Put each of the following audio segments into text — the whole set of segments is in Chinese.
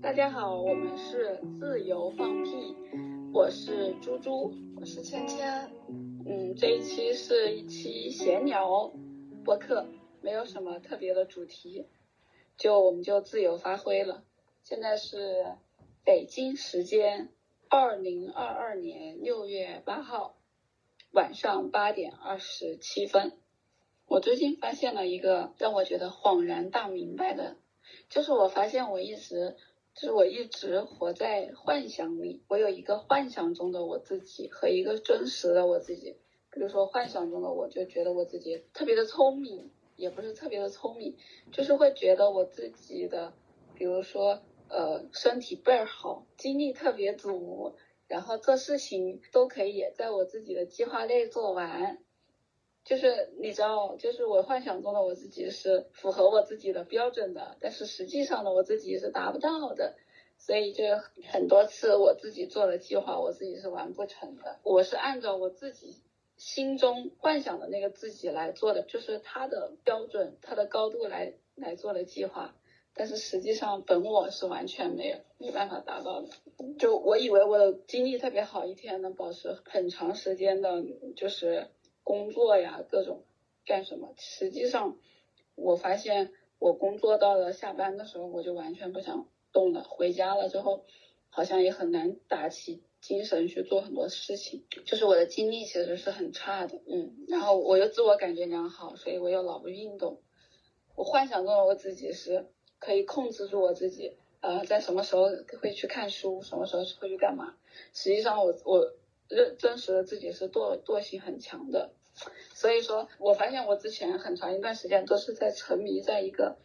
大家好，我们是自由放屁，我是猪猪，我是芊芊。嗯，这一期是一期闲聊播客，没有什么特别的主题，就我们就自由发挥了。现在是北京时间二零二二年六月八号晚上八点二十七分。我最近发现了一个让我觉得恍然大明白的，就是我发现我一直。就是我一直活在幻想里，我有一个幻想中的我自己和一个真实的我自己。比如说幻想中的我，就觉得我自己特别的聪明，也不是特别的聪明，就是会觉得我自己的，比如说呃身体倍儿好，精力特别足，然后做事情都可以在我自己的计划内做完。就是你知道，就是我幻想中的我自己是符合我自己的标准的，但是实际上呢，我自己是达不到的，所以就很多次我自己做的计划，我自己是完不成的。我是按照我自己心中幻想的那个自己来做的，就是他的标准、他的高度来来做的计划，但是实际上本我是完全没有没办法达到的。就我以为我的精力特别好，一天能保持很长时间的，就是。工作呀，各种干什么？实际上，我发现我工作到了下班的时候，我就完全不想动了。回家了之后，好像也很难打起精神去做很多事情。就是我的精力其实是很差的，嗯。然后我又自我感觉良好，所以我又老不运动。我幻想中的我自己是可以控制住我自己，呃，在什么时候会去看书，什么时候会去干嘛。实际上，我我认真实的自己是惰惰性很强的。所以说，我发现我之前很长一段时间都是在沉迷在一个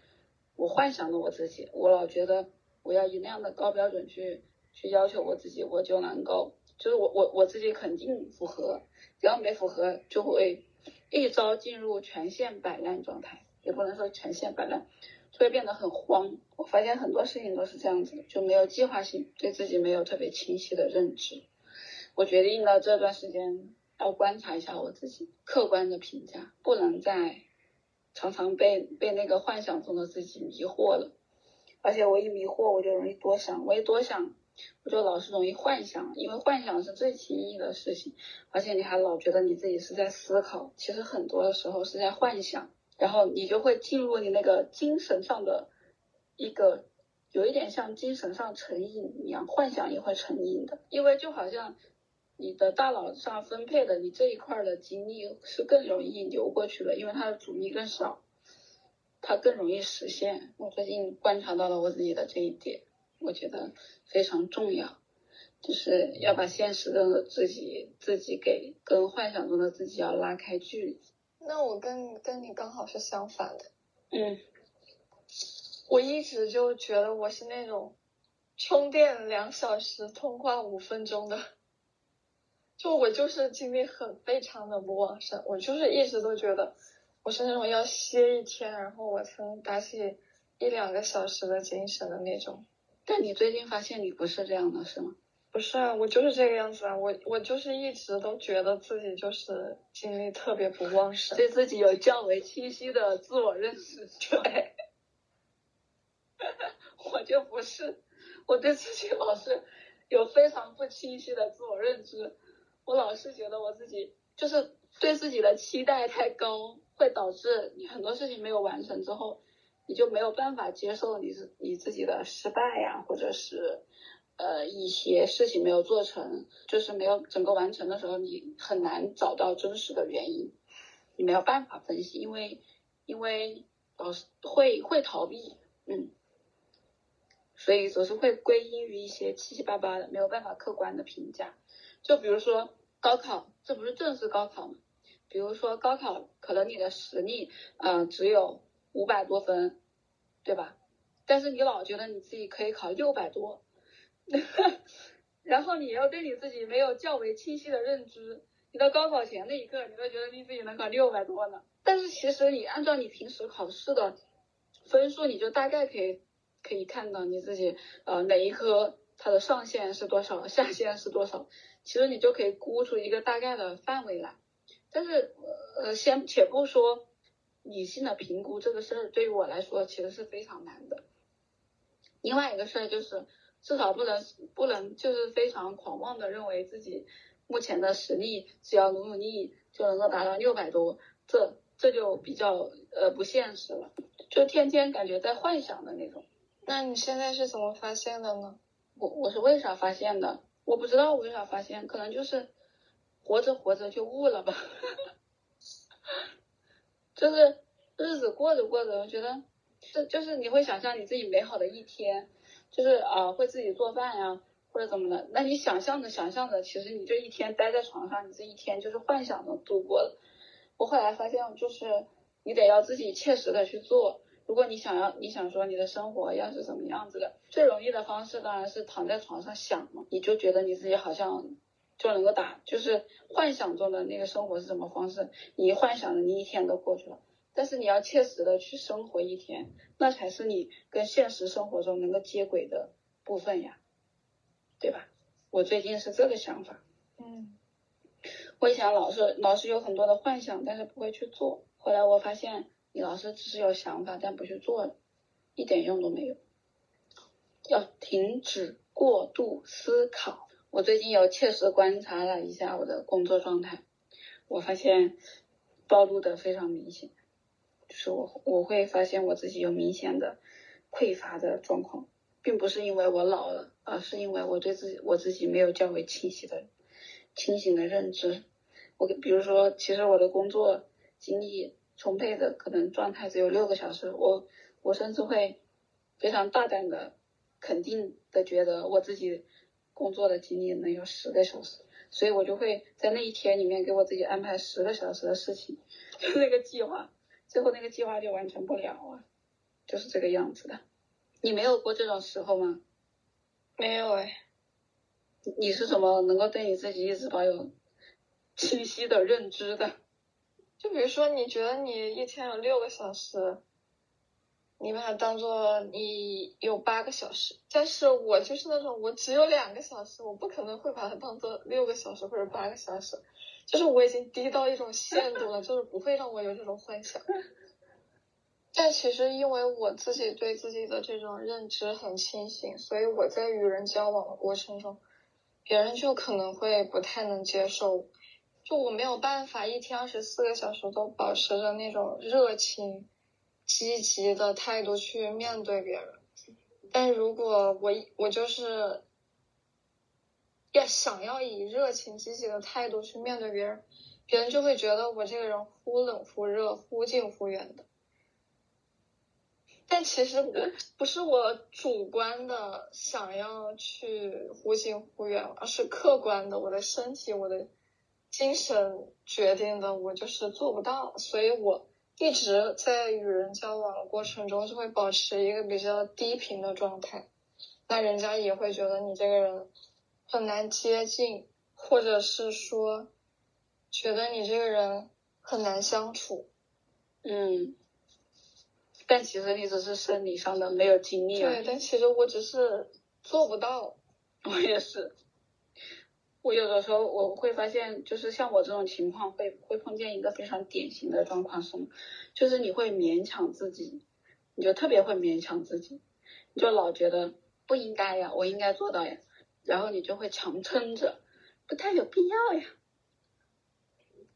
我幻想的我自己，我老觉得我要以那样的高标准去去要求我自己，我就能够，就是我我我自己肯定符合，只要没符合，就会一招进入全线摆烂状态，也不能说全线摆烂，就会变得很慌。我发现很多事情都是这样子的，就没有计划性，对自己没有特别清晰的认知。我决定了这段时间。要观察一下我自己，客观的评价，不能再常常被被那个幻想中的自己迷惑了。而且我一迷惑，我就容易多想，我一多想，我就老是容易幻想，因为幻想是最轻易的事情。而且你还老觉得你自己是在思考，其实很多的时候是在幻想，然后你就会进入你那个精神上的一个，有一点像精神上成瘾一样，幻想也会成瘾的，因为就好像。你的大脑上分配的你这一块的精力是更容易流过去的，因为它的阻力更少，它更容易实现。我最近观察到了我自己的这一点，我觉得非常重要，就是要把现实的自己自己给跟幻想中的自己要拉开距离。那我跟跟你刚好是相反的，嗯，我一直就觉得我是那种充电两小时，通话五分钟的。就我就是精力很非常的不旺盛，我就是一直都觉得我是那种要歇一天，然后我才能打起一两个小时的精神的那种。但你最近发现你不是这样的，是吗？不是啊，我就是这个样子啊，我我就是一直都觉得自己就是精力特别不旺盛，对自己有较为清晰的自我认识。对，我就不是，我对自己老是有非常不清晰的自我认知。我老是觉得我自己就是对自己的期待太高，会导致你很多事情没有完成之后，你就没有办法接受你自你自己的失败呀，或者是呃一些事情没有做成，就是没有整个完成的时候，你很难找到真实的原因，你没有办法分析，因为因为老是会会逃避，嗯，所以总是会归因于一些七七八八的，没有办法客观的评价。就比如说高考，这不是正式高考吗？比如说高考，可能你的实力，呃，只有五百多分，对吧？但是你老觉得你自己可以考六百多，然后你又对你自己没有较为清晰的认知，你到高考前那一刻，你都觉得你自己能考六百多呢。但是其实你按照你平时考试的分数，你就大概可以可以看到你自己，呃，哪一科它的上限是多少，下限是多少。其实你就可以估出一个大概的范围来，但是呃，先且不说理性的评估这个事儿，对于我来说其实是非常难的。另外一个事儿就是，至少不能不能就是非常狂妄的认为自己目前的实力只要努努力就能够达到六百多，这这就比较呃不现实了，就天天感觉在幻想的那种。那你现在是怎么发现的呢？我我是为啥发现的？我不知道我为啥发现，可能就是活着活着就悟了吧，就是日子过着过着，我觉得这就是你会想象你自己美好的一天，就是啊会自己做饭呀或者怎么的，那你想象着想象着，其实你这一天待在床上，你这一天就是幻想着度过了。我后来发现，就是你得要自己切实的去做。如果你想要，你想说你的生活要是什么样子的，最容易的方式当然是躺在床上想嘛，你就觉得你自己好像就能够打，就是幻想中的那个生活是什么方式，你一幻想着你一天都过去了。但是你要切实的去生活一天，那才是你跟现实生活中能够接轨的部分呀，对吧？我最近是这个想法。嗯，我以前老是老是有很多的幻想，但是不会去做，后来我发现。你老是只是有想法，但不去做，一点用都没有。要停止过度思考。我最近有切实观察了一下我的工作状态，我发现暴露的非常明显，就是我我会发现我自己有明显的匮乏的状况，并不是因为我老了，而是因为我对自己我自己没有较为清晰的清醒的认知。我比如说，其实我的工作经历。充沛的可能状态只有六个小时，我我甚至会非常大胆的、肯定的觉得我自己工作的精力能有十个小时，所以我就会在那一天里面给我自己安排十个小时的事情，就那个计划，最后那个计划就完成不了啊，就是这个样子的。你没有过这种时候吗？没有哎。你是怎么能够对你自己一直保有清晰的认知的？就比如说，你觉得你一天有六个小时，你把它当做你有八个小时。但是我就是那种，我只有两个小时，我不可能会把它当做六个小时或者八个小时。就是我已经低到一种限度了，就是不会让我有这种幻想。但其实因为我自己对自己的这种认知很清醒，所以我在与人交往的过程中，别人就可能会不太能接受。就我没有办法一天二十四个小时都保持着那种热情、积极的态度去面对别人，但如果我我就是要想要以热情、积极的态度去面对别人，别人就会觉得我这个人忽冷忽热、忽近忽远的。但其实我不是我主观的想要去忽近忽远，而是客观的，我的身体，我的。精神决定的，我就是做不到，所以我一直在与人交往的过程中就会保持一个比较低频的状态，那人家也会觉得你这个人很难接近，或者是说觉得你这个人很难相处，嗯，但其实你只是生理上的没有精力，对，但其实我只是做不到，我也是。我有的时候我会发现，就是像我这种情况会会碰见一个非常典型的状况是什么？就是你会勉强自己，你就特别会勉强自己，你就老觉得不应该呀，我应该做到呀，然后你就会强撑着，不太有必要呀。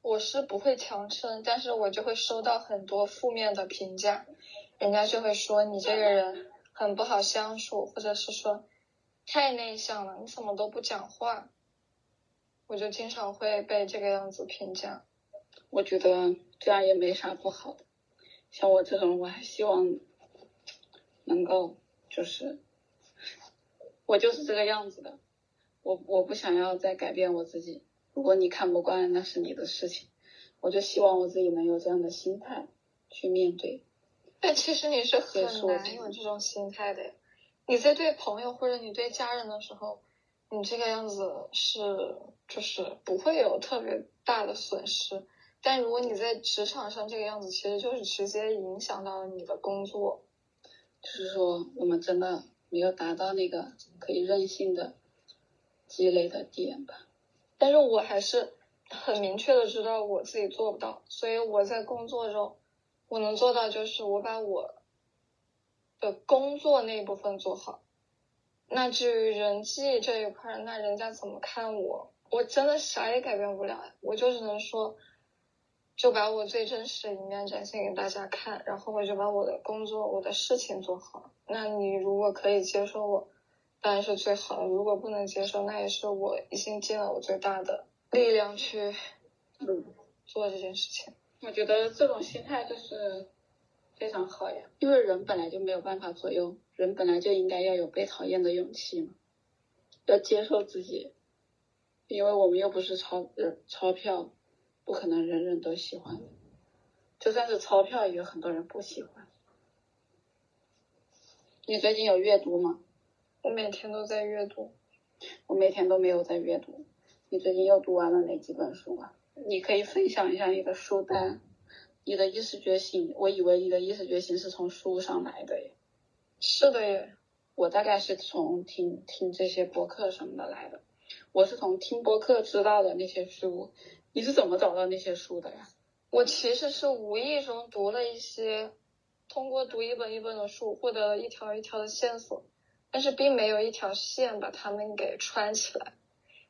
我是不会强撑，但是我就会收到很多负面的评价，人家就会说你这个人很不好相处，或者是说太内向了，你怎么都不讲话。我就经常会被这个样子评价，我觉得这样也没啥不好的。像我这种，我还希望能够就是，我就是这个样子的。我我不想要再改变我自己。如果你看不惯，那是你的事情。我就希望我自己能有这样的心态去面对。但其实你是很难有这种心态的。你在对朋友或者你对家人的时候。你这个样子是就是不会有特别大的损失，但如果你在职场上这个样子，其实就是直接影响到了你的工作。就是说，我们真的没有达到那个可以任性的积累的点吧？但是我还是很明确的知道我自己做不到，所以我在工作中我能做到就是我把我的工作那一部分做好。那至于人际这一块，那人家怎么看我，我真的啥也改变不了。我就只能说，就把我最真实的一面展现给大家看，然后我就把我的工作、我的事情做好。那你如果可以接受我，当然是最好的；如果不能接受，那也是我已经尽了我最大的力量去做这件事情。我觉得这种心态就是非常好呀，因为人本来就没有办法左右。人本来就应该要有被讨厌的勇气嘛，要接受自己，因为我们又不是钞钞票，不可能人人都喜欢，就算是钞票，也有很多人不喜欢。你最近有阅读吗？我每天都在阅读。我每天都没有在阅读。你最近又读完了哪几本书啊？你可以分享一下你的书单。你的意识觉醒，我以为你的意识觉醒是从书上来的耶。是的耶，我大概是从听听这些博客什么的来的。我是从听播客知道的那些书。你是怎么找到那些书的呀？我其实是无意中读了一些，通过读一本一本的书，获得了一条一条的线索，但是并没有一条线把它们给串起来，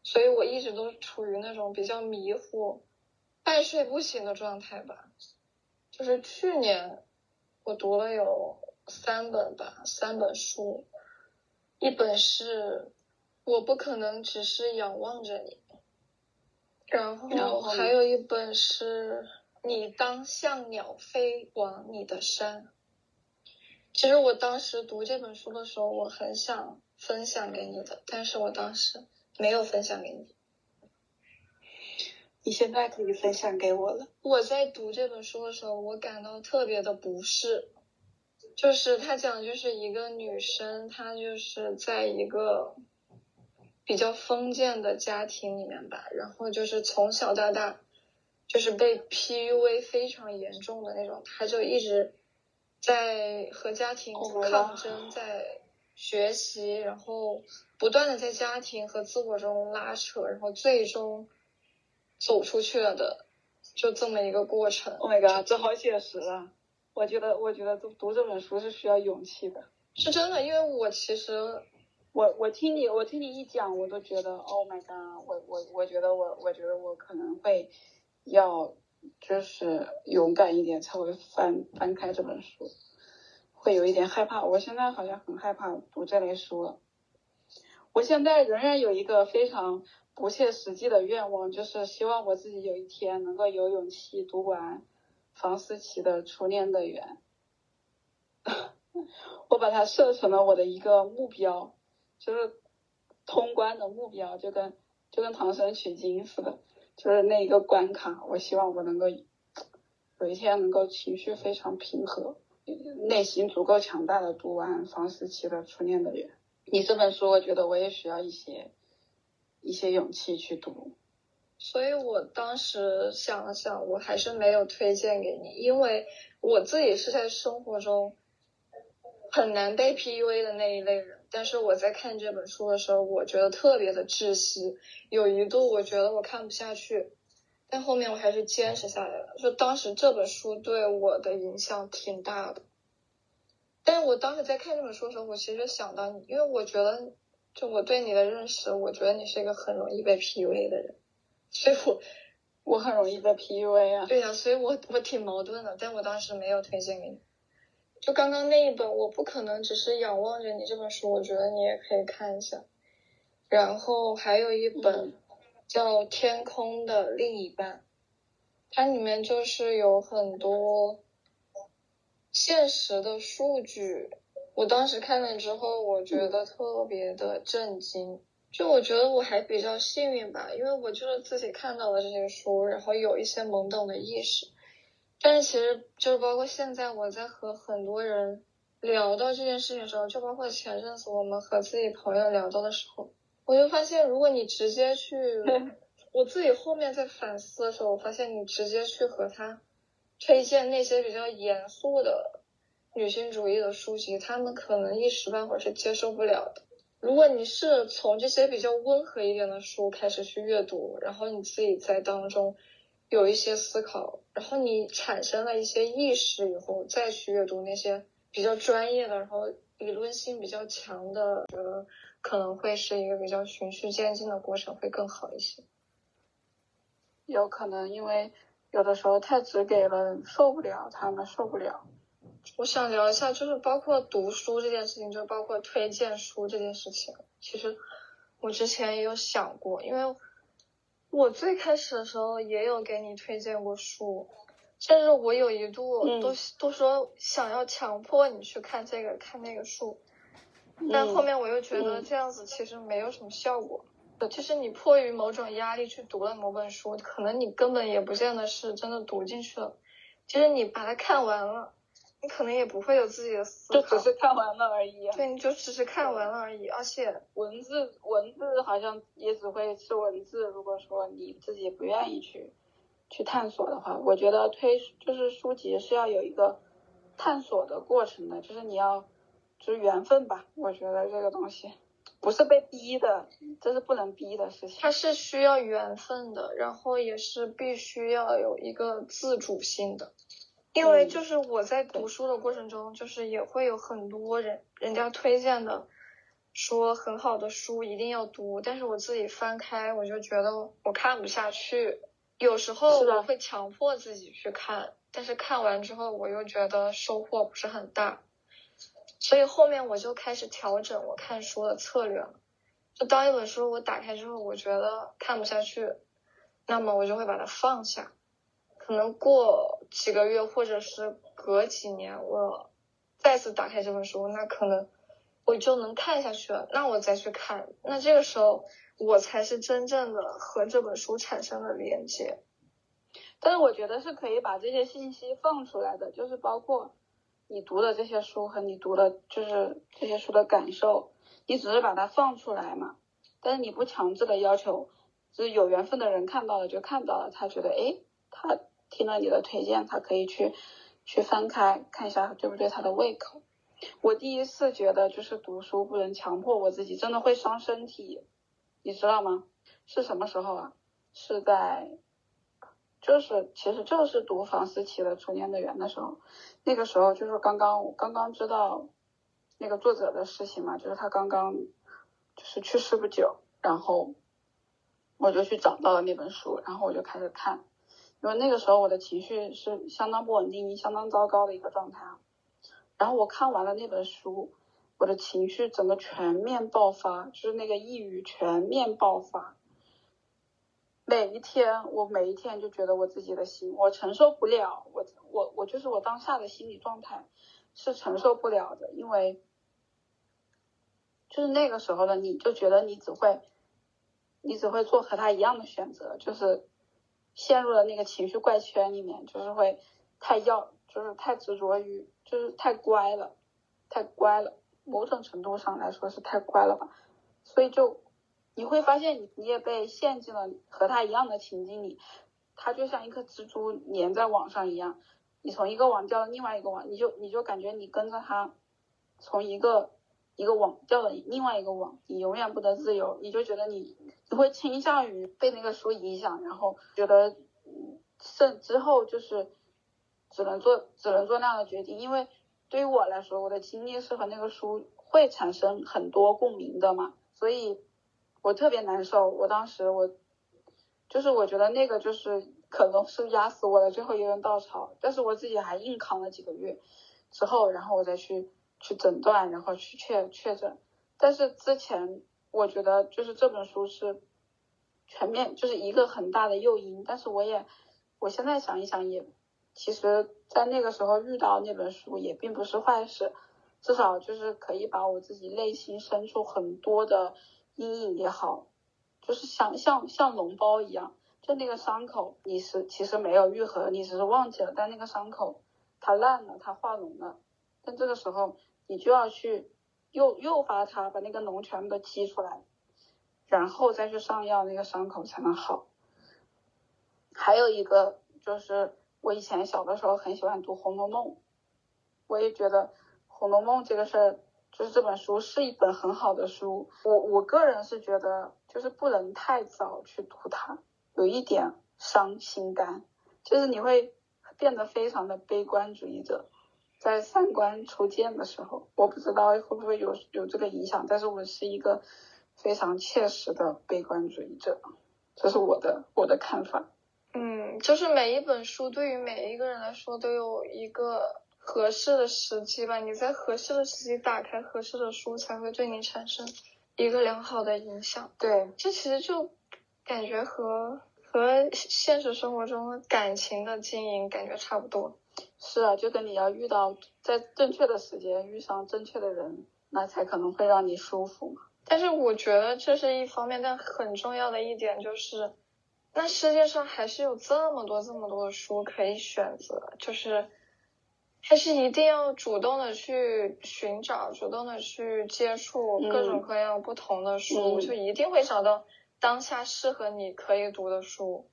所以我一直都处于那种比较迷糊、半睡不醒的状态吧。就是去年我读了有。三本吧，三本书，一本是我不可能只是仰望着你，然后还有一本是你当像鸟飞往你的山。其实我当时读这本书的时候，我很想分享给你的，但是我当时没有分享给你。你现在可以分享给我了。我在读这本书的时候，我感到特别的不适。就是他讲，就是一个女生，她就是在一个比较封建的家庭里面吧，然后就是从小到大就是被 PUA 非常严重的那种，她就一直在和家庭抗争，在学习，然后不断的在家庭和自我中拉扯，然后最终走出去了的，就这么一个过程。Oh my god，这好写实啊！我觉得，我觉得读读这本书是需要勇气的，是真的。因为我其实，我我听你，我听你一讲，我都觉得，Oh my god，我我我觉得我我觉得我可能会要就是勇敢一点才会翻翻开这本书，会有一点害怕。我现在好像很害怕读这类书了。我现在仍然有一个非常不切实际的愿望，就是希望我自己有一天能够有勇气读完。房思琪的初恋乐园，我把它设成了我的一个目标，就是通关的目标，就跟就跟唐僧取经似的，就是那一个关卡。我希望我能够有一天能够情绪非常平和，内心足够强大的读完房思琪的初恋乐园。你这本书，我觉得我也需要一些一些勇气去读。所以我当时想了想，我还是没有推荐给你，因为我自己是在生活中很难被 PUA 的那一类人。但是我在看这本书的时候，我觉得特别的窒息，有一度我觉得我看不下去，但后面我还是坚持下来了。就当时这本书对我的影响挺大的，但是我当时在看这本书的时候，我其实想到你，因为我觉得就我对你的认识，我觉得你是一个很容易被 PUA 的人。所以我我很容易被 PUA 啊。对呀，所以我我挺矛盾的，但我当时没有推荐给你。就刚刚那一本，我不可能只是仰望着你这本书，我觉得你也可以看一下。然后还有一本叫《天空的另一半》，它里面就是有很多现实的数据。我当时看了之后，我觉得特别的震惊。就我觉得我还比较幸运吧，因为我就是自己看到了这些书，然后有一些懵懂的意识。但是其实就是包括现在我在和很多人聊到这件事情的时候，就包括前阵子我们和自己朋友聊到的时候，我就发现，如果你直接去，我自己后面在反思的时候，我发现你直接去和他推荐那些比较严肃的女性主义的书籍，他们可能一时半会儿是接受不了的。如果你是从这些比较温和一点的书开始去阅读，然后你自己在当中有一些思考，然后你产生了一些意识以后，再去阅读那些比较专业的，然后理论性比较强的，觉得可能会是一个比较循序渐进的过程，会更好一些。有可能因为有的时候太直给了，受不了，他们受不了。我想聊一下，就是包括读书这件事情，就包括推荐书这件事情。其实我之前也有想过，因为我最开始的时候也有给你推荐过书，甚至我有一度都都说想要强迫你去看这个看那个书，但后面我又觉得这样子其实没有什么效果。就是你迫于某种压力去读了某本书，可能你根本也不见得是真的读进去了，就是你把它看完了。你可能也不会有自己的思考，就只是看完了而已。对，你就只是看完了而已，而且文字文字好像也只会是文字。如果说你自己不愿意去去探索的话，我觉得推就是书籍是要有一个探索的过程的，就是你要就是缘分吧。我觉得这个东西不是被逼的，这是不能逼的事情。它是需要缘分的，然后也是必须要有一个自主性的。因为就是我在读书的过程中，就是也会有很多人人家推荐的，说很好的书一定要读，但是我自己翻开我就觉得我看不下去，有时候我会强迫自己去看，但是看完之后我又觉得收获不是很大，所以后面我就开始调整我看书的策略了，就当一本书我打开之后我觉得看不下去，那么我就会把它放下。可能过几个月，或者是隔几年，我再次打开这本书，那可能我就能看下去了。那我再去看，那这个时候我才是真正的和这本书产生了连接。但是我觉得是可以把这些信息放出来的，就是包括你读的这些书和你读的，就是这些书的感受，你只是把它放出来嘛。但是你不强制的要求，就是有缘分的人看到了就看到了，他觉得哎，他。听了你的推荐，他可以去去翻开看一下对不对他的胃口。我第一次觉得就是读书不能强迫我自己，真的会伤身体，你知道吗？是什么时候啊？是在就是其实就是读房思琪的《初恋的缘》的时候，那个时候就是刚刚我刚刚知道那个作者的事情嘛，就是他刚刚就是去世不久，然后我就去找到了那本书，然后我就开始看。因为那个时候我的情绪是相当不稳定、相当糟糕的一个状态，然后我看完了那本书，我的情绪整个全面爆发，就是那个抑郁全面爆发。每一天，我每一天就觉得我自己的心我承受不了，我我我就是我当下的心理状态是承受不了的，因为就是那个时候的你就觉得你只会，你只会做和他一样的选择，就是。陷入了那个情绪怪圈里面，就是会太要，就是太执着于，就是太乖了，太乖了。某种程度上来说是太乖了吧，所以就你会发现你你也被陷进了和他一样的情境里，他就像一颗蜘蛛粘在网上一样，你从一个网掉到另外一个网，你就你就感觉你跟着他从一个一个网掉到另外一个网，你永远不得自由，你就觉得你。你会倾向于被那个书影响，然后觉得，甚之后就是只能做只能做那样的决定，因为对于我来说，我的经历是和那个书会产生很多共鸣的嘛，所以我特别难受。我当时我就是我觉得那个就是可能是压死我的最后一根稻草，但是我自己还硬扛了几个月之后，然后我再去去诊断，然后去确确诊，但是之前。我觉得就是这本书是全面，就是一个很大的诱因。但是我也，我现在想一想，也其实，在那个时候遇到那本书也并不是坏事，至少就是可以把我自己内心深处很多的阴影也好，就是像像像脓包一样，就那个伤口，你是其实没有愈合，你只是忘记了，但那个伤口它烂了，它化脓了，但这个时候你就要去。诱诱发它把那个脓全部都激出来，然后再去上药，那个伤口才能好。还有一个就是我以前小的时候很喜欢读《红楼梦》，我也觉得《红楼梦》这个事儿，就是这本书是一本很好的书。我我个人是觉得，就是不能太早去读它，有一点伤心肝，就是你会变得非常的悲观主义者。在三观初见的时候，我不知道会不会有有这个影响，但是我是一个非常切实的悲观主义者，这是我的我的看法。嗯，就是每一本书对于每一个人来说都有一个合适的时机吧，你在合适的时机打开合适的书，才会对你产生一个良好的影响。对，这其实就感觉和和现实生活中感情的经营感觉差不多。是啊，就跟你要遇到在正确的时间遇上正确的人，那才可能会让你舒服嘛。但是我觉得这是一方面，但很重要的一点就是，那世界上还是有这么多这么多的书可以选择，就是还是一定要主动的去寻找，主动的去接触各种各样不同的书，就一定会找到当下适合你可以读的书。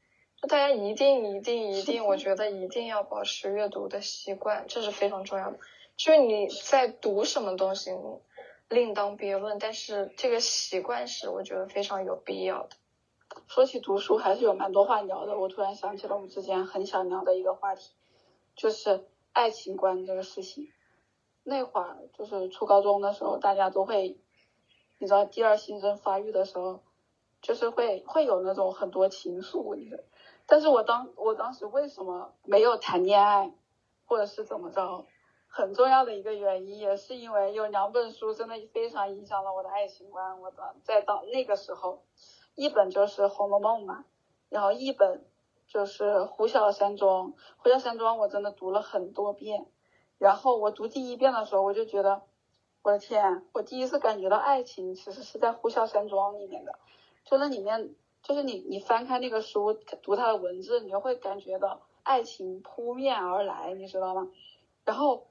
大家一定一定一定，我觉得一定要保持阅读的习惯，这是非常重要的。就是你在读什么东西，另当别论，但是这个习惯是我觉得非常有必要的。说起读书，还是有蛮多话聊的。我突然想起了我们之前很想聊的一个话题，就是爱情观这个事情。那会儿就是初高中的时候，大家都会，你知道第二性征发育的时候，就是会会有那种很多情愫，你知道。但是我当我当时为什么没有谈恋爱，或者是怎么着？很重要的一个原因也是因为有两本书真的非常影响了我的爱情观。我的在到那个时候，一本就是《红楼梦》嘛，然后一本就是《呼啸山庄》。《呼啸山庄》我真的读了很多遍。然后我读第一遍的时候，我就觉得，我的天，我第一次感觉到爱情其实是在《呼啸山庄》里面的，就那里面。就是你，你翻开那个书，读它的文字，你就会感觉到爱情扑面而来，你知道吗？然后，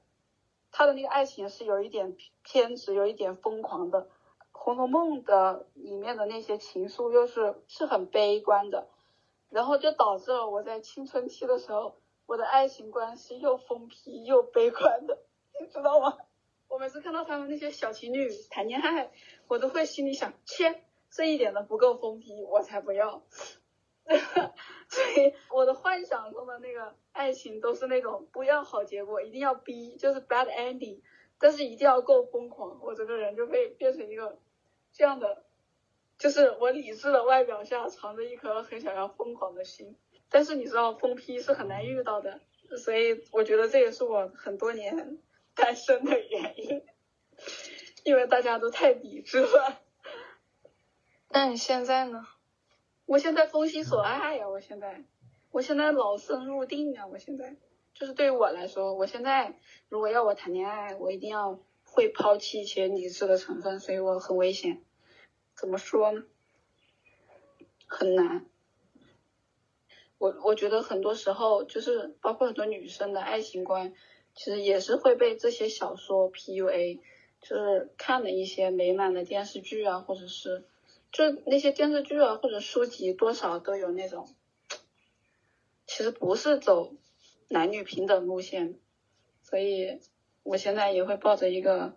他的那个爱情是有一点偏执，有一点疯狂的，《红楼梦》的里面的那些情愫又是是很悲观的，然后就导致了我在青春期的时候，我的爱情观是又疯批又悲观的，你知道吗？我每次看到他们那些小情侣谈恋爱，我都会心里想，切。这一点都不够疯批，我才不要。所以我的幻想中的那个爱情都是那种不要好结果，一定要逼，就是 bad ending，但是一定要够疯狂，我这个人就会变成一个这样的，就是我理智的外表下藏着一颗很想要疯狂的心。但是你知道疯批是很难遇到的，所以我觉得这也是我很多年 单身的原因，因为大家都太理智了。那你现在呢？我现在封心所爱呀！我现在，我现在老僧入定啊！我现在，就是对于我来说，我现在如果要我谈恋爱，我一定要会抛弃一些理智的成分，所以我很危险。怎么说呢？很难。我我觉得很多时候，就是包括很多女生的爱情观，其实也是会被这些小说 PUA，就是看了一些美满的电视剧啊，或者是。就那些电视剧啊，或者书籍，多少都有那种，其实不是走男女平等路线，所以我现在也会抱着一个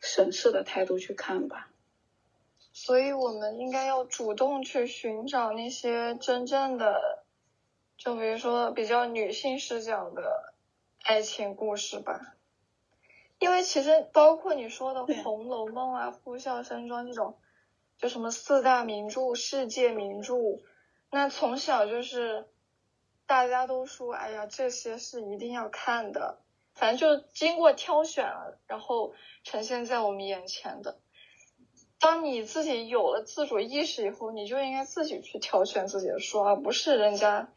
审视的态度去看吧。所以我们应该要主动去寻找那些真正的，就比如说比较女性视角的爱情故事吧。因为其实包括你说的《红楼梦》啊，《呼啸山庄》这种。就什么四大名著、世界名著，那从小就是大家都说，哎呀，这些是一定要看的。反正就经过挑选了，然后呈现在我们眼前的。当你自己有了自主意识以后，你就应该自己去挑选自己的书，而不是人家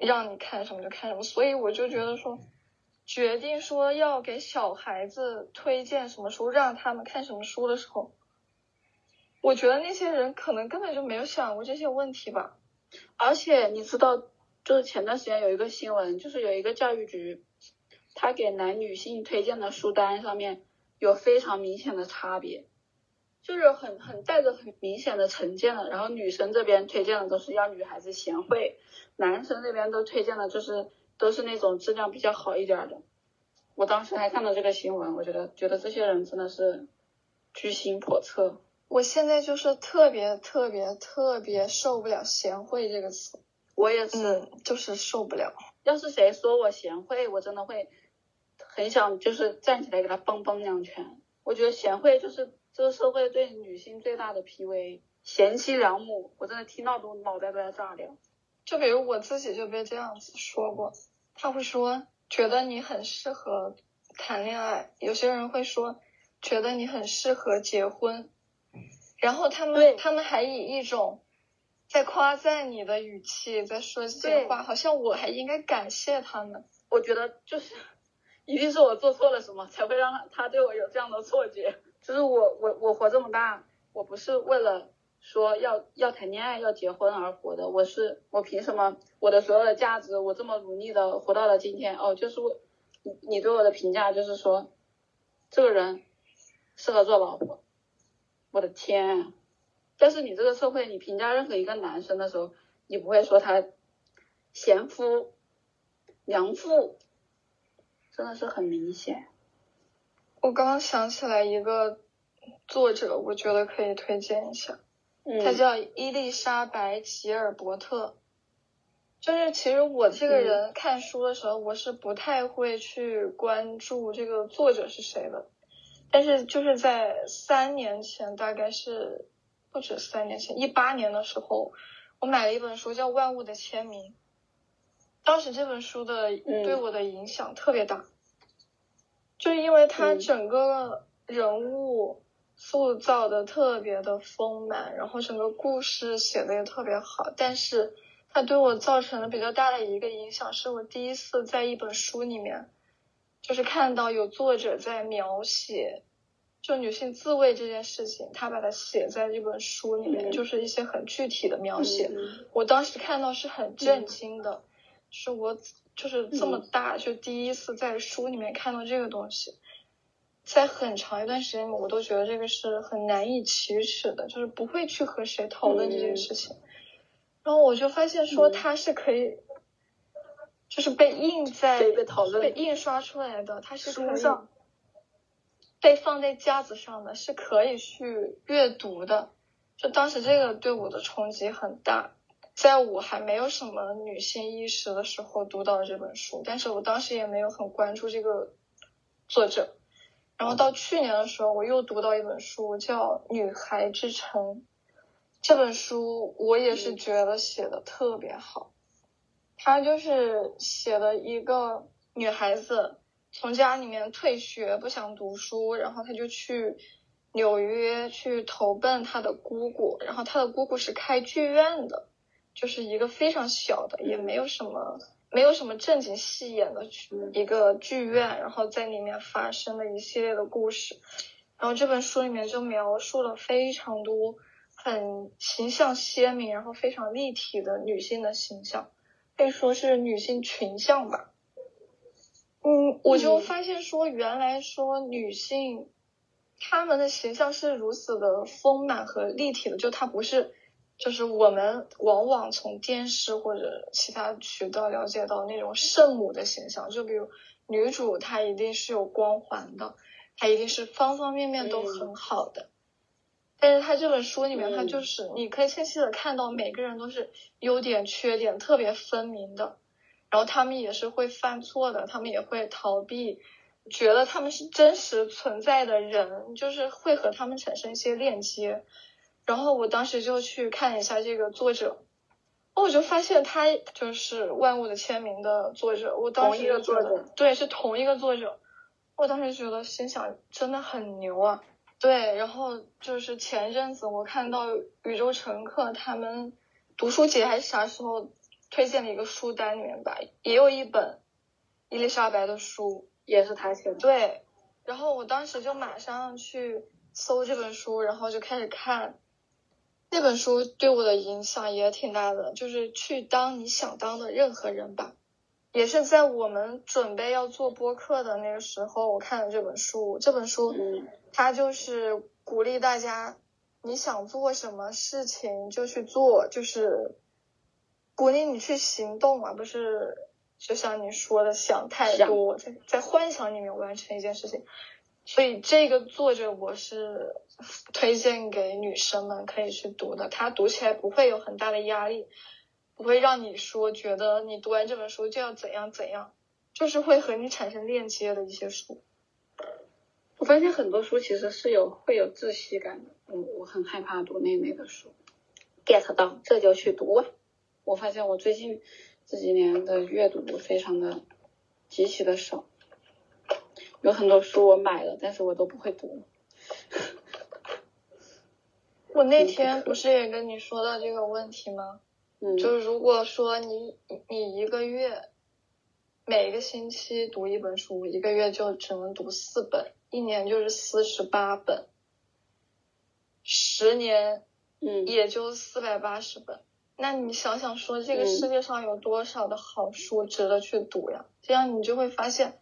让你看什么就看什么。所以我就觉得说，决定说要给小孩子推荐什么书，让他们看什么书的时候。我觉得那些人可能根本就没有想过这些问题吧，而且你知道，就是前段时间有一个新闻，就是有一个教育局，他给男女性推荐的书单上面有非常明显的差别，就是很很带着很明显的成见的，然后女生这边推荐的都是要女孩子贤惠，男生这边都推荐的就是都是那种质量比较好一点的。我当时还看到这个新闻，我觉得觉得这些人真的是居心叵测。我现在就是特别特别特别受不了“贤惠”这个词，我也是，就是受不了。要是谁说我贤惠，我真的会很想就是站起来给他梆梆两拳。我觉得贤惠就是这个社会对女性最大的 PUA，贤妻良母，我真的听到都脑袋都在炸掉。就比如我自己就被这样子说过，他会说觉得你很适合谈恋爱，有些人会说觉得你很适合结婚，然后他们他们还以一种在夸赞你的语气在说这些话，好像我还应该感谢他们。我觉得就是一定是我做错了什么，才会让他他对我有这样的错觉。就是我我我活这么大，我不是为了。说要要谈恋爱要结婚而活的，我是我凭什么我的所有的价值，我这么努力的活到了今天哦，就是你你对我的评价就是说，这个人适合做老婆，我的天！但是你这个社会，你评价任何一个男生的时候，你不会说他贤夫良父，真的是很明显。我刚刚想起来一个作者，我觉得可以推荐一下。他叫伊丽莎白·吉尔伯特，就是其实我这个人看书的时候，我是不太会去关注这个作者是谁的，但是就是在三年前，大概是不止三年前，一八年的时候，我买了一本书叫《万物的签名》，当时这本书的对我的影响特别大，就是因为它整个人物。塑造的特别的丰满，然后整个故事写的也特别好，但是它对我造成了比较大的一个影响，是我第一次在一本书里面，就是看到有作者在描写，就女性自慰这件事情，他把它写在这本书里面，就是一些很具体的描写，我当时看到是很震惊的，是我就是这么大就第一次在书里面看到这个东西。在很长一段时间里，我都觉得这个是很难以启齿的，就是不会去和谁讨论这件事情。然后我就发现说，它是可以，就是被印在被讨论、被印刷出来的，它是可以被放在架子上的，是可以去阅读的。就当时这个对我的冲击很大，在我还没有什么女性意识的时候读到这本书，但是我当时也没有很关注这个作者。然后到去年的时候，我又读到一本书，叫《女孩之城》。这本书我也是觉得写的特别好。它就是写了一个女孩子从家里面退学，不想读书，然后她就去纽约去投奔她的姑姑。然后她的姑姑是开剧院的，就是一个非常小的，也没有什么。没有什么正经戏演的一个剧院，然后在里面发生了一系列的故事，然后这本书里面就描述了非常多很形象鲜明，然后非常立体的女性的形象，可以说是女性群像吧。嗯，我就发现说，原来说女性她们的形象是如此的丰满和立体的，就她不是。就是我们往往从电视或者其他渠道了解到那种圣母的形象，就比如女主她一定是有光环的，她一定是方方面面都很好的。但是他这本书里面，他就是你可以清晰的看到每个人都是优点缺点特别分明的，然后他们也是会犯错的，他们也会逃避，觉得他们是真实存在的人，就是会和他们产生一些链接。然后我当时就去看一下这个作者，哦我就发现他就是《万物的签名》的作者。我当时作者，对，是同一个作者。我当时觉得心想真的很牛啊。对，然后就是前阵子我看到宇宙乘客他们读书节还是啥时候推荐了一个书单里面吧，也有一本伊丽莎白的书，也是他写的。对，然后我当时就马上去搜这本书，然后就开始看。那本书对我的影响也挺大的，就是去当你想当的任何人吧。也是在我们准备要做播客的那个时候，我看了这本书。这本书，它就是鼓励大家，你想做什么事情就去做，就是鼓励你去行动，而不是就像你说的想太多，在在幻想里面完成一件事情。所以这个作者我是推荐给女生们可以去读的，他读起来不会有很大的压力，不会让你说觉得你读完这本书就要怎样怎样，就是会和你产生链接的一些书。我发现很多书其实是有会有窒息感的，我我很害怕读那类的书。get 到这就去读啊。我发现我最近这几年的阅读非常的极其的少，有很多书我买了，但是我都不会读。我那天不是也跟你说到这个问题吗？嗯，就是如果说你你一个月每个星期读一本书，一个月就只能读四本，一年就是四十八本，十年嗯也就四百八十本。那你想想说，这个嗯世界上有多少的好书值得去读呀？这样你就会发现，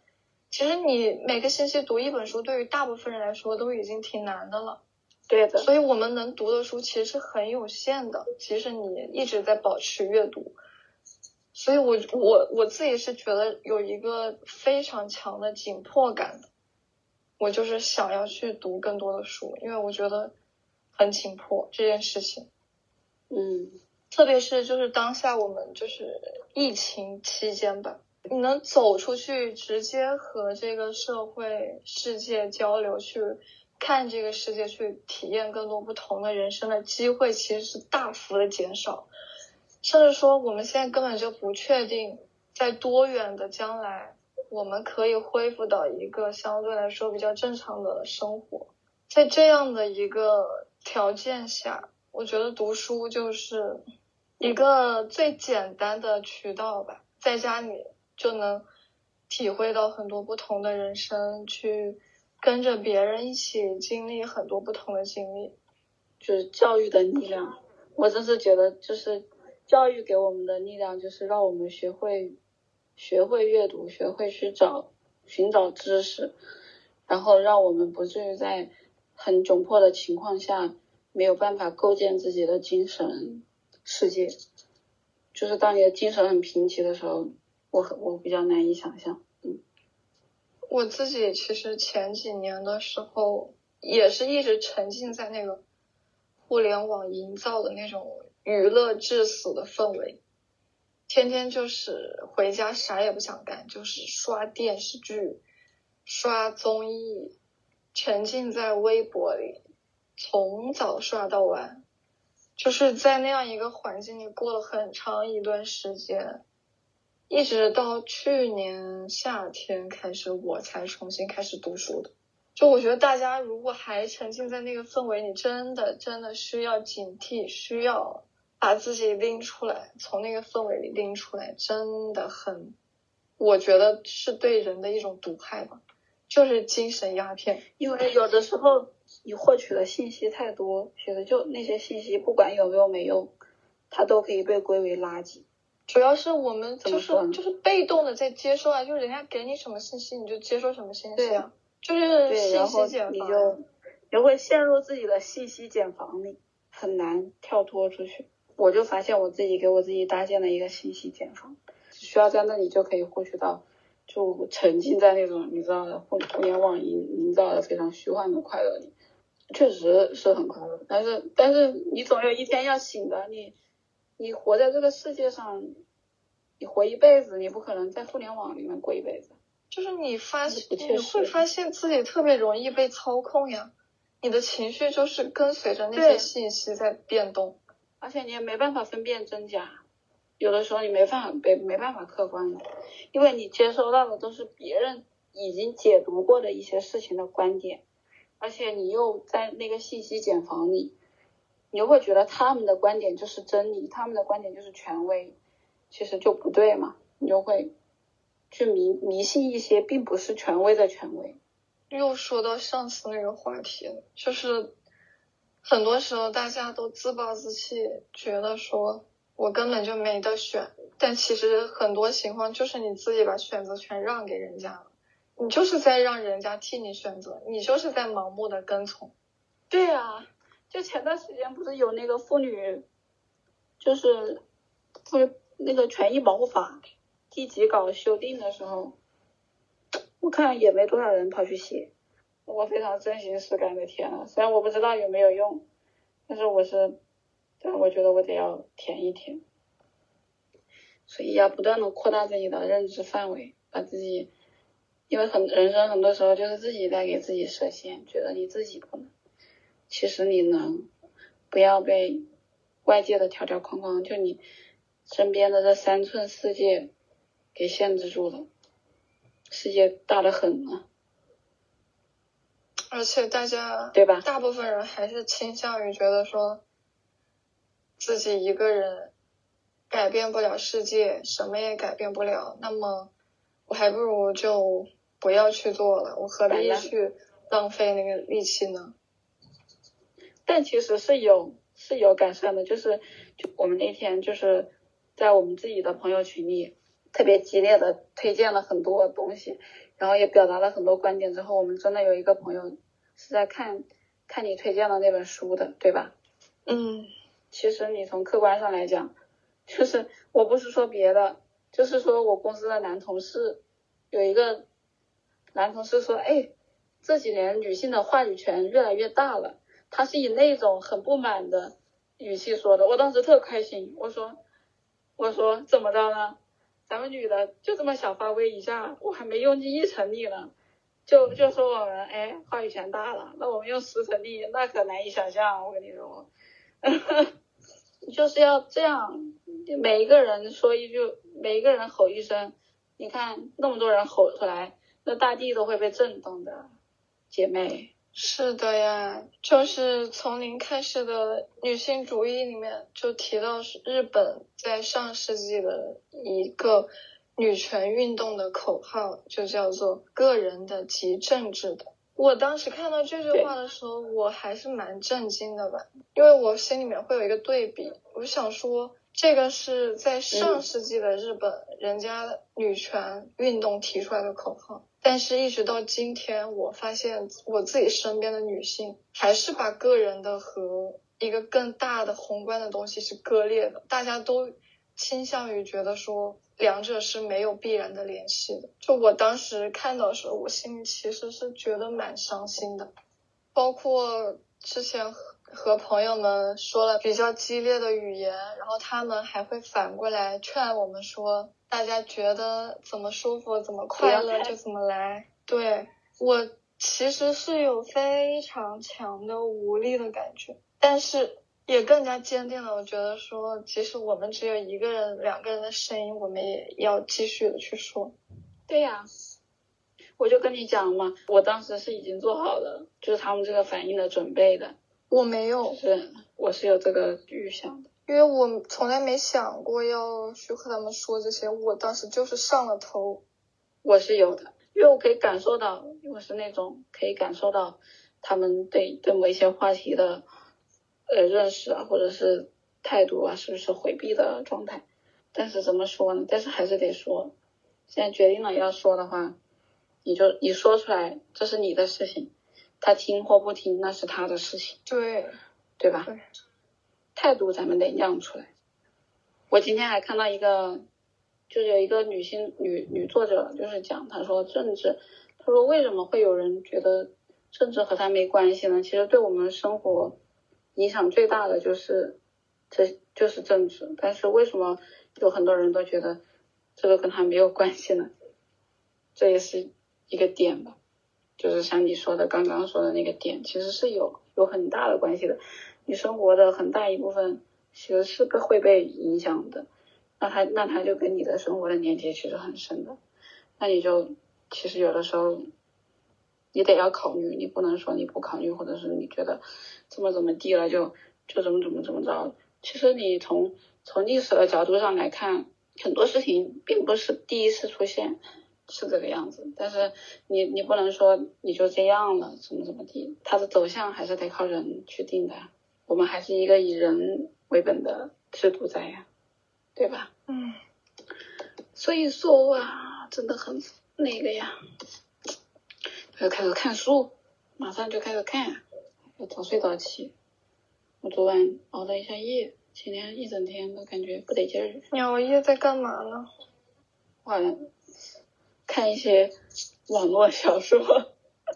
其实你每个星期读一本书，对于大部分人来说都已经挺难的了。对的，所以我们能读的书其实是很有限的，即使你一直在保持阅读。所以我我我自己是觉得有一个非常强的紧迫感的，我就是想要去读更多的书，因为我觉得很紧迫这件事情。嗯特别是就是当下我们就是疫情期间吧，你能走出去，直接和这个社会世界交流，去看这个世界，去体验更多不同的人生的机会，其实是大幅的减少。甚至说，我们现在根本就不确定，在多远的将来，我们可以恢复到一个相对来说比较正常的生活。在这样的一个条件下，我觉得读书就是一个最简单的渠道吧，在家里就能体会到很多不同的人生，去跟着别人一起经历很多不同的经历。就是教育的力量，我真是觉得就是教育给我们的力量，就是让我们学会学会阅读，学会去找寻找知识，然后让我们不至于在很窘迫的情况下没有办法构建自己的精神世界。就是当你的精神很贫瘠的时候，我很我比较难以想象。我自己其实前几年的时候，也是一直沉浸在那个互联网营造的那种娱乐致死的氛围，天天就是回家啥也不想干，就是刷电视剧、刷综艺，沉浸在微博里，从早刷到晚，就是在那样一个环境里过了很长一段时间。一直到去年夏天开始，我才重新开始读书的。就我觉得大家如果还沉浸在那个氛围里，真的真的需要警惕，需要把自己拎出来，从那个氛围里拎出来，真的很，我觉得是对人的一种毒害吧，就是精神鸦片。因为有的时候你获取的信息太多，觉得就那些信息不管有没有没用，它都可以被归为垃圾。主要是我们就是就是被动的在接收啊，就是人家给你什么信息你就接收什么信息对啊，就是对，信息茧房。你就你会陷入自己的信息茧房里，很难跳脱出去。我就发现我自己给我自己搭建了一个信息茧房，只需要在那里就可以获取到，就沉浸在那种你知道的互互联网营营造的非常虚幻的快乐里，确实是很快乐。但是但是你总有一天要醒的，你你活在这个世界上，你活一辈子，你不可能在互联网里面过一辈子。就是你发现你会发现自己特别容易被操控呀，你的情绪就是跟随着那些信息在变动。而且你也没办法分辨真假，有的时候你没办法没没办法客观的，因为你接收到的都是别人已经解读过的一些事情的观点，而且你又在那个信息茧房里，你就会觉得他们的观点就是真理，他们的观点就是权威，其实就不对嘛，你就会去迷迷信一些并不是权威的权威。又说到上次那个话题了，就是很多时候大家都自暴自弃，觉得说我根本就没得选，但其实很多情况就是你自己把选择权让给人家了，你就是在让人家替你选择，你就是在盲目的跟从。对啊，就前段时间不是有那个妇女，就是妇那个权益保护法第几稿修订的时候，我看也没多少人跑去写，我非常真情实感的填了，虽然我不知道有没有用，但是我是，但我觉得我得要填一填，所以要不断的扩大自己的认知范围，把自己，因为很人生很多时候就是自己在给自己设限，觉得你自己不能，其实你能，不要被外界的条条框框，就你身边的这三寸世界给限制住了，世界大的很啊。而且大家对吧？大部分人还是倾向于觉得说，自己一个人改变不了世界，什么也改变不了。那么，我还不如就不要去做了，我何必去浪费那个力气呢？但其实是有是有改善的，就是就我们那天就是在我们自己的朋友群里特别激烈的推荐了很多东西。然后也表达了很多观点之后，我们真的有一个朋友是在看看你推荐的那本书的，对吧？嗯，其实你从客观上来讲，就是我不是说别的，就是说我公司的男同事有一个男同事说，哎，这几年女性的话语权越来越大了，他是以那种很不满的语气说的，我当时特开心，我说我说怎么着呢？咱们女的就这么小发威一下，我还没用尽一成力呢，就就说我们哎话语权大了，那我们用十成力那可难以想象。我跟你说，就是要这样，每一个人说一句，每一个人吼一声，你看那么多人吼出来，那大地都会被震动的，姐妹。是的呀，就是从零开始的女性主义里面就提到是日本在上世纪的一个女权运动的口号，就叫做“个人的及政治的”。我当时看到这句话的时候，我还是蛮震惊的吧，因为我心里面会有一个对比，我想说。这个是在上世纪的日本，人家女权运动提出来的口号，但是一直到今天，我发现我自己身边的女性还是把个人的和一个更大的宏观的东西是割裂的，大家都倾向于觉得说两者是没有必然的联系的。就我当时看到的时候，我心里其实是觉得蛮伤心的，包括之前。和朋友们说了比较激烈的语言，然后他们还会反过来劝我们说，大家觉得怎么舒服、怎么快乐就怎么来。对我其实是有非常强的无力的感觉，但是也更加坚定了，我觉得说，即使我们只有一个人、两个人的声音，我们也要继续的去说。对呀，我就跟你讲嘛，我当时是已经做好了，就是他们这个反应的准备的。我没有，是我是有这个预想的，因为我从来没想过要去和他们说这些，我当时就是上了头。我是有的，因为我可以感受到，我是那种可以感受到他们对对某一些话题的呃认识啊，或者是态度啊，是不是回避的状态？但是怎么说呢？但是还是得说，现在决定了要说的话，你就你说出来，这是你的事情。他听或不听，那是他的事情，对，对吧？态度咱们得亮出来。我今天还看到一个，就是有一个女性女女作者，就是讲，她说政治，她说为什么会有人觉得政治和他没关系呢？其实对我们生活影响最大的就是这就是政治，但是为什么有很多人都觉得这个跟他没有关系呢？这也是一个点吧。就是像你说的，刚刚说的那个点，其实是有有很大的关系的。你生活的很大一部分其实是被会被影响的，那他那他就跟你的生活的连接其实很深的。那你就其实有的时候你得要考虑，你不能说你不考虑，或者是你觉得怎么怎么地了就就怎么怎么怎么着。其实你从从历史的角度上来看，很多事情并不是第一次出现。是这个样子，但是你你不能说你就这样了，怎么怎么地，它的走向还是得靠人去定的。我们还是一个以人为本的制度在呀，对吧？嗯。所以说啊，真的很那个呀，要开始看书，马上就开始看，要早睡早起。我昨晚熬了一下夜，今天一整天都感觉不得劲儿。你熬夜在干嘛呢？我。看一些网络小说，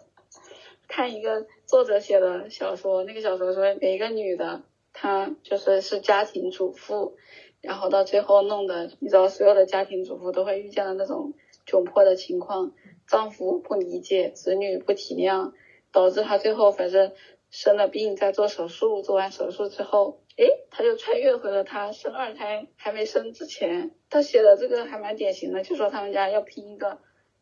看一个作者写的小说，那个小说说有一个女的，她就是是家庭主妇，然后到最后弄的，你知道所有的家庭主妇都会遇见的那种窘迫的情况，丈夫不理解，子女不体谅，导致她最后反正生了病，在做手术，做完手术之后，诶，她就穿越回了她生二胎还没生之前。她写的这个还蛮典型的，就说他们家要拼一个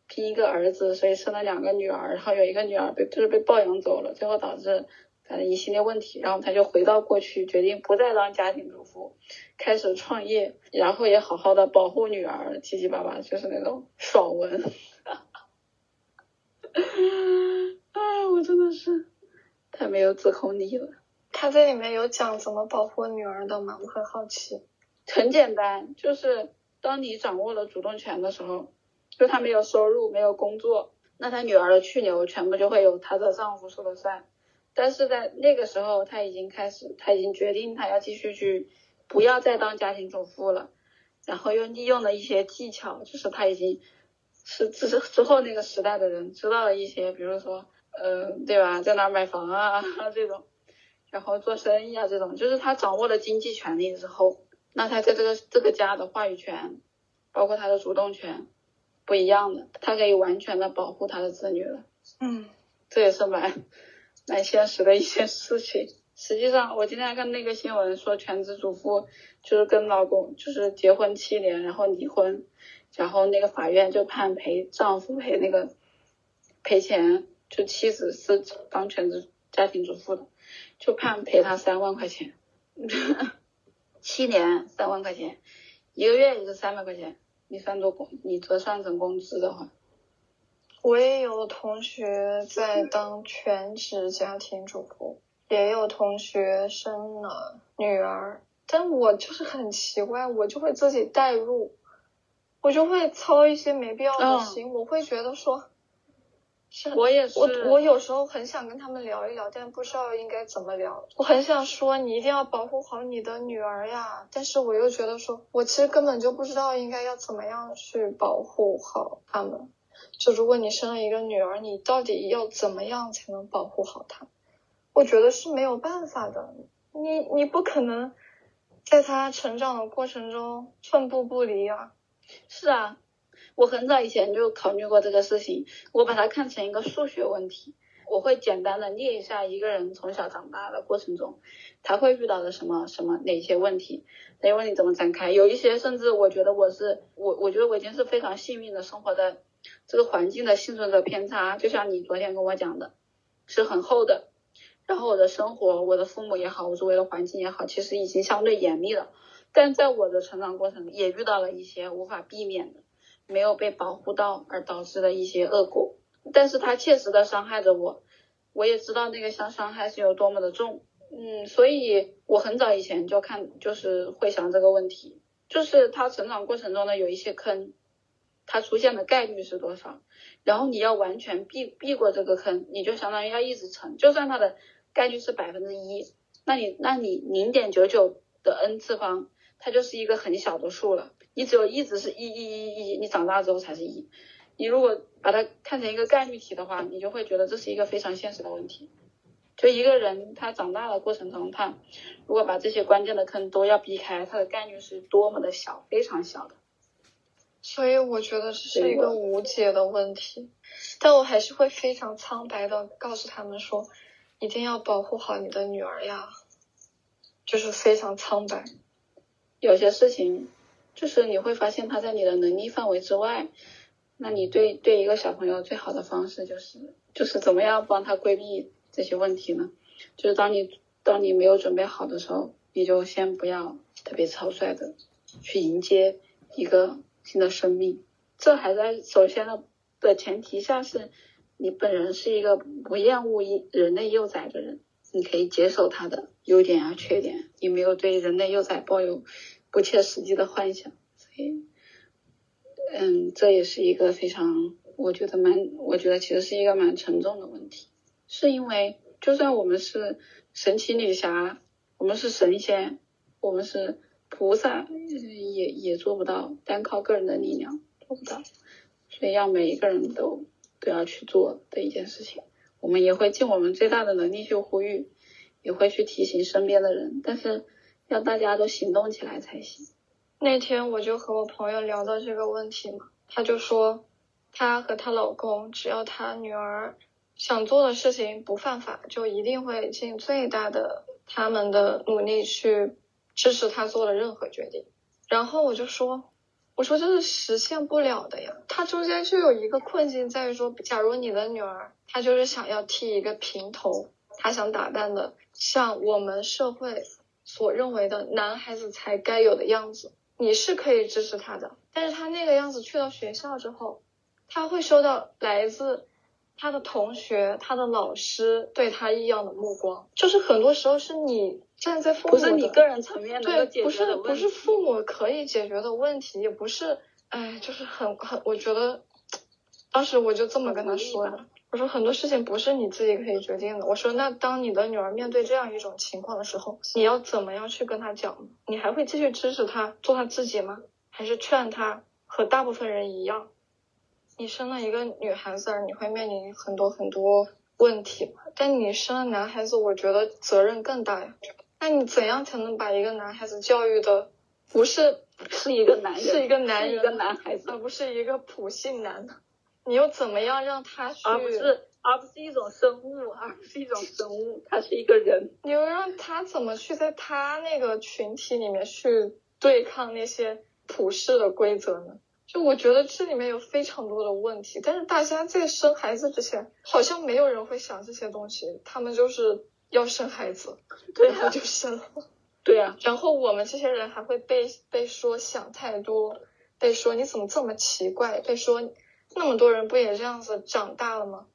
拼一个儿子，所以生了两个女儿，然后有一个女儿被就是被抱养走了，最后导致。反正一系列问题，然后他就回到过去，决定不再当家庭主妇，开始创业，然后也好好的保护女儿，七七八八就是那种爽文。哎，我真的是太没有自控力了。他这里面有讲怎么保护女儿的吗？我很好奇。很简单，就是当你掌握了主动权的时候，就他没有收入，没有工作，那他女儿的去留全部就会由她的丈夫说了算。但是在那个时候，她已经开始，她已经决定她要继续去，不要再当家庭主妇了。然后又利用了一些技巧，就是她已经是之之后那个时代的人知道了一些，比如说，呃，对吧，在哪买房啊 这种，然后做生意啊这种，就是她掌握了经济权利之后，那她在这个这个家的话语权，包括她的主动权，不一样的，他可以完全的保护他的子女了。嗯，这也是蛮。蛮现实的一件事情。实际上，我今天看那个新闻说，全职主妇就是跟老公就是结婚七年，然后离婚，然后那个法院就判赔丈夫赔那个赔钱，就妻子是当全职家庭主妇的，就判赔他三万块钱。七年三万块钱，一个月也是三百块钱，你算做工，你折算成工资的话。我也有同学在当全职家庭主妇，也有同学生了女儿，但我就是很奇怪，我就会自己代入，我就会操一些没必要的心，我会觉得说，我也是，我我有时候很想跟他们聊一聊，但不知道应该怎么聊。我很想说你一定要保护好你的女儿呀，但是我又觉得说，我其实根本就不知道应该要怎么样去保护好他们。就如果你生了一个女儿，你到底要怎么样才能保护好她？我觉得是没有办法的。你你不可能在她成长的过程中寸步不离啊。是啊，我很早以前就考虑过这个事情，我把它看成一个数学问题。我会简单的列一下一个人从小长大的过程中，他会遇到的什么什么哪些问题，哪些问题怎么展开。有一些甚至我觉得我是我我觉得我已经是非常幸运的生活在。这个环境的幸存者偏差，就像你昨天跟我讲的，是很厚的。然后我的生活，我的父母也好，我周围的环境也好，其实已经相对严密了。但在我的成长过程也遇到了一些无法避免的，没有被保护到而导致的一些恶果。但是它切实的伤害着我，我也知道那个伤伤害是有多么的重。嗯，所以我很早以前就看，就是会想这个问题，就是他成长过程中呢有一些坑。它出现的概率是多少？然后你要完全避避过这个坑，你就相当于要一直乘，就算它的概率是百分之一，那你那你零点九九的 n 次方，它就是一个很小的数了。你只有一直是一一一一，你长大之后才是一。你如果把它看成一个概率题的话，你就会觉得这是一个非常现实的问题。就一个人他长大的过程中，他如果把这些关键的坑都要避开，他的概率是多么的小，非常小的。所以我觉得这是一个无解的问题，但我还是会非常苍白的告诉他们说，一定要保护好你的女儿呀，就是非常苍白。有些事情就是你会发现他在你的能力范围之外，那你对对一个小朋友最好的方式就是就是怎么样帮他规避这些问题呢？就是当你当你没有准备好的时候，你就先不要特别草率的去迎接一个。新的生命，这还在首先的的前提下是，你本人是一个不厌恶人类幼崽的人，你可以接受他的优点啊缺点，你没有对人类幼崽抱有不切实际的幻想，所以，嗯，这也是一个非常，我觉得蛮，我觉得其实是一个蛮沉重的问题，是因为就算我们是神奇女侠，我们是神仙，我们是。菩萨也也做不到，单靠个人的力量做不到，所以要每一个人都都要去做的一件事情。我们也会尽我们最大的能力去呼吁，也会去提醒身边的人，但是要大家都行动起来才行。那天我就和我朋友聊到这个问题嘛，他就说她和她老公，只要他女儿想做的事情不犯法，就一定会尽最大的他们的努力去支持她做的任何决定。然后我就说，我说这是实现不了的呀。它中间就有一个困境在于说，假如你的女儿她就是想要剃一个平头，她想打扮的像我们社会所认为的男孩子才该有的样子，你是可以支持他的。但是他那个样子去到学校之后，他会收到来自他的同学、他的老师对他异样的目光，就是很多时候是你。站在父母不是你个人层面的对，不是不是父母可以解决的问题，也不是，哎，就是很很，我觉得 当时我就这么跟他说的，我说很多事情不是你自己可以决定的，我说那当你的女儿面对这样一种情况的时候，你要怎么样去跟她讲？你还会继续支持她做她自己吗？还是劝她和大部分人一样？你生了一个女孩子，你会面临很多很多问题，但你生了男孩子，我觉得责任更大呀。那你怎样才能把一个男孩子教育的不是是一个男人，是一个男人，一个男孩子，而不是一个普信男呢？你又怎么样让他去？而不是而不是一种生物，而不是一种生物，他是一个人。你又让他怎么去在他那个群体里面去对抗那些普世的规则呢？就我觉得这里面有非常多的问题，但是大家在生孩子之前，好像没有人会想这些东西，他们就是。要生孩子，然后就生了，对呀，然后我们这些人还会被被说想太多，被说你怎么这么奇怪，被说那么多人不也这样子长大了吗？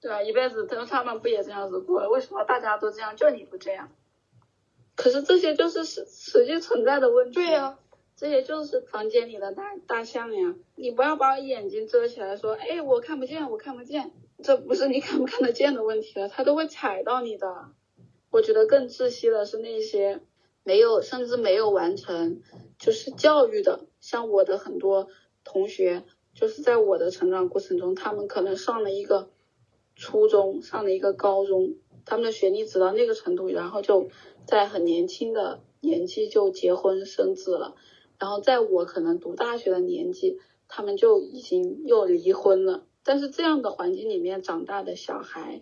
对啊，一辈子都他们不也这样子过？为什么大家都这样，就你不这样？可是这些就是实实际存在的问题。对呀，这些就是房间里的大大象呀！你不要把眼睛遮起来，说，哎，我看不见，我看不见。这不是你看不看得见的问题了，他都会踩到你的。我觉得更窒息的是那些没有甚至没有完成就是教育的，像我的很多同学，就是在我的成长过程中，他们可能上了一个初中，上了一个高中，他们的学历只到那个程度，然后就在很年轻的年纪就结婚生子了，然后在我可能读大学的年纪，他们就已经又离婚了。但是这样的环境里面长大的小孩，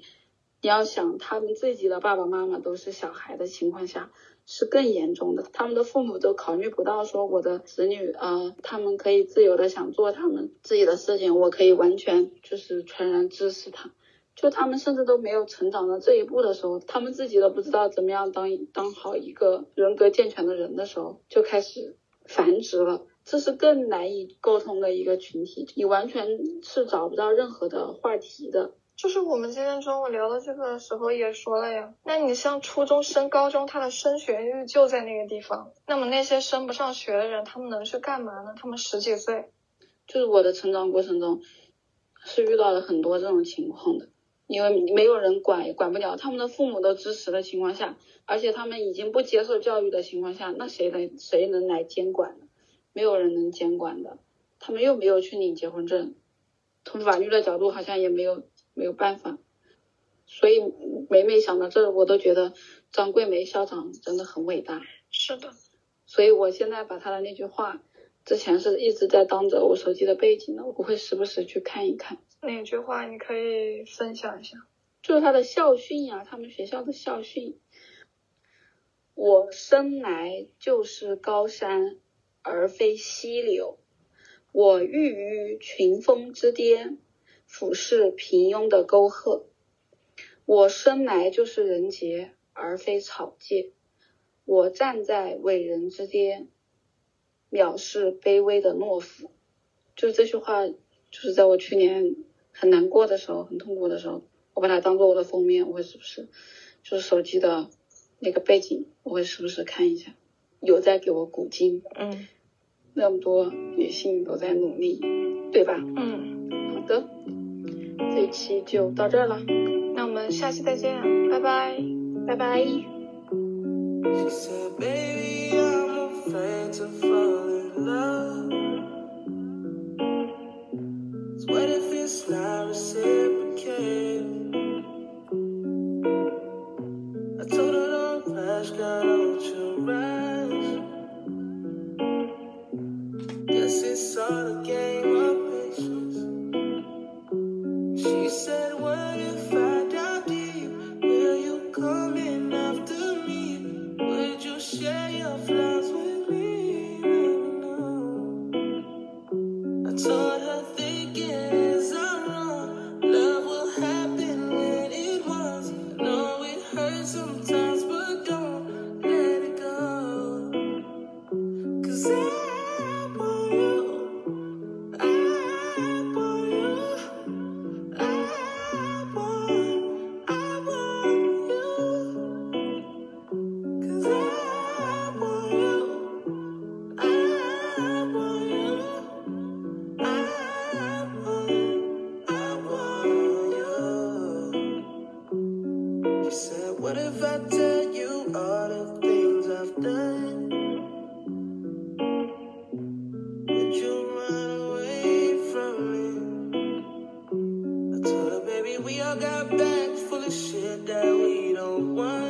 你要想他们自己的爸爸妈妈都是小孩的情况下，是更严重的。他们的父母都考虑不到说我的子女啊，他们可以自由的想做他们自己的事情，我可以完全就是全然支持他。就他们甚至都没有成长到这一步的时候，他们自己都不知道怎么样当当好一个人格健全的人的时候，就开始繁殖了。这是更难以沟通的一个群体，你完全是找不到任何的话题的。就是我们今天中午聊的这个的时候也说了呀，那你像初中升高中，他的升学率就在那个地方，那么那些升不上学的人，他们能去干嘛呢？他们十几岁，就是我的成长过程中是遇到了很多这种情况的，因为没有人管，也管不了，他们的父母都支持的情况下，而且他们已经不接受教育的情况下，那谁能谁能来监管呢？没有人能监管的，他们又没有去领结婚证，从法律的角度好像也没有没有办法，所以每每想到这，我都觉得张桂梅校长真的很伟大。是的，所以我现在把他的那句话，之前是一直在当着我手机的背景的，我会时不时去看一看。哪句话你可以分享一下？就是他的校训呀，他们学校的校训。我生来就是高山。而非溪流，我欲于群峰之巅，俯视平庸的沟壑。我生来就是人杰，而非草芥。我站在伟人之巅，藐视卑微的懦夫。就是这句话，就是在我去年很难过的时候，很痛苦的时候，我把它当做我的封面，我会时不时就是手机的那个背景，我会时不时看一下。有在给我鼓劲，嗯，那么多女性都在努力，对吧？嗯，好的，期就到这了，那我们下期再见，拜拜，拜拜。said, What if I tell you all the things I've done? Would you run away from me? I told her, baby, we all got bags full of shit that we don't want.